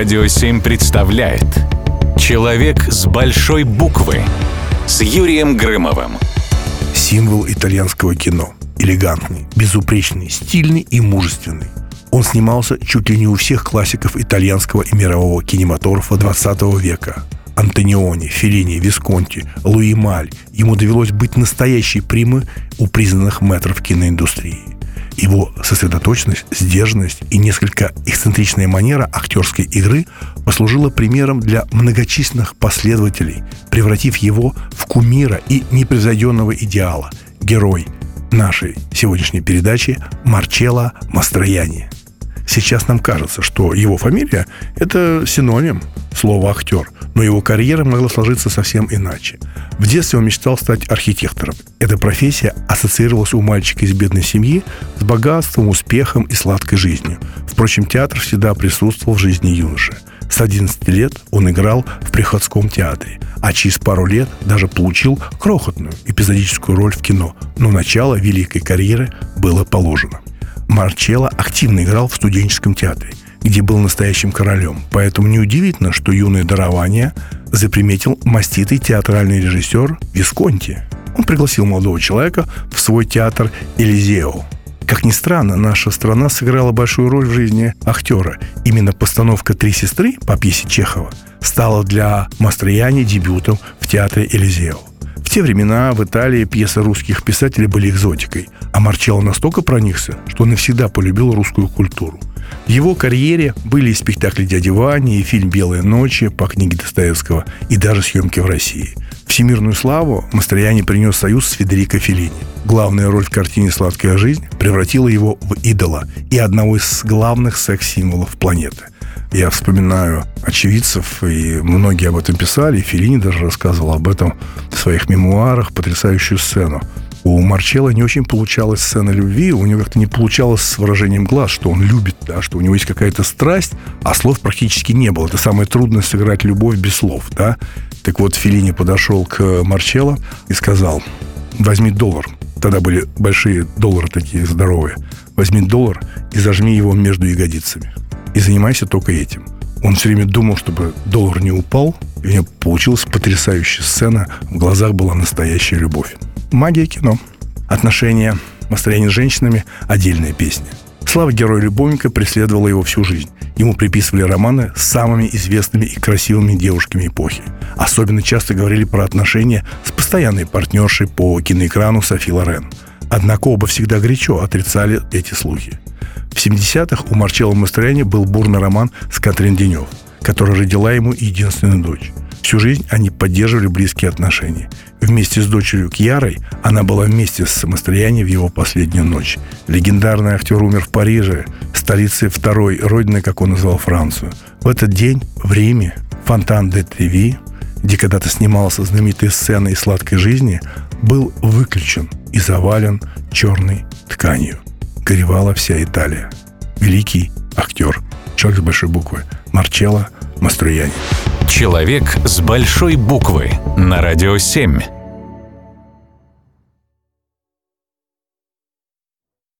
Радио 7 представляет Человек с большой буквы с Юрием Грымовым. Символ итальянского кино. Элегантный, безупречный, стильный и мужественный. Он снимался чуть ли не у всех классиков итальянского и мирового кинематографа 20 века. Антониони, Феллини, Висконти, Луи Маль. Ему довелось быть настоящей примы у признанных метров киноиндустрии. Его сосредоточенность, сдержанность и несколько эксцентричная манера актерской игры послужила примером для многочисленных последователей, превратив его в кумира и непревзойденного идеала, герой нашей сегодняшней передачи Марчелло Мастрояни. Сейчас нам кажется, что его фамилия – это синоним слова «актер», но его карьера могла сложиться совсем иначе. В детстве он мечтал стать архитектором. Эта профессия ассоциировалась у мальчика из бедной семьи с богатством, успехом и сладкой жизнью. Впрочем, театр всегда присутствовал в жизни юноши. С 11 лет он играл в приходском театре, а через пару лет даже получил крохотную эпизодическую роль в кино. Но начало великой карьеры было положено. Марчелло активно играл в студенческом театре, где был настоящим королем. Поэтому неудивительно, что юное дарование заприметил маститый театральный режиссер Висконти. Он пригласил молодого человека в свой театр «Элизео». Как ни странно, наша страна сыграла большую роль в жизни актера. Именно постановка «Три сестры» по пьесе Чехова стала для Мастрояни дебютом в театре «Элизео». В те времена в Италии пьесы русских писателей были экзотикой, а Марчелло настолько проникся, что навсегда полюбил русскую культуру. В его карьере были и спектакли «Дяди Вани», и фильм «Белые ночи» по книге Достоевского, и даже съемки в России. Всемирную славу Мастрояни принес союз с Федерико Феллини. Главная роль в картине «Сладкая жизнь» превратила его в идола и одного из главных секс-символов планеты – я вспоминаю очевидцев, и многие об этом писали, и Филини даже рассказывал об этом в своих мемуарах, потрясающую сцену. У Марчелла не очень получалась сцена любви, у него как-то не получалось с выражением глаз, что он любит, да, что у него есть какая-то страсть, а слов практически не было. Это самое трудное сыграть любовь без слов, да. Так вот, Филини подошел к Марчелло и сказал, возьми доллар. Тогда были большие доллары такие здоровые. Возьми доллар и зажми его между ягодицами и занимайся только этим. Он все время думал, чтобы доллар не упал, и у него получилась потрясающая сцена. В глазах была настоящая любовь. Магия кино. Отношения, настроение с женщинами – отдельная песня. Слава героя-любовника преследовала его всю жизнь. Ему приписывали романы с самыми известными и красивыми девушками эпохи. Особенно часто говорили про отношения с постоянной партнершей по киноэкрану Софи Лорен. Однако оба всегда горячо отрицали эти слухи. В 70-х у Марчелло Мастрояни был бурный роман с Катрин Денев, которая родила ему единственную дочь. Всю жизнь они поддерживали близкие отношения. Вместе с дочерью Кьярой она была вместе с Мастрояни в его последнюю ночь. Легендарный актер умер в Париже, столице второй родины, как он назвал Францию. В этот день в Риме фонтан де Треви, где когда-то снимался знаменитая сцена из сладкой жизни, был выключен и завален черной тканью горевала вся Италия. Великий актер, человек с большой буквы, Марчелло Мастрояни. Человек с большой буквы на радио 7.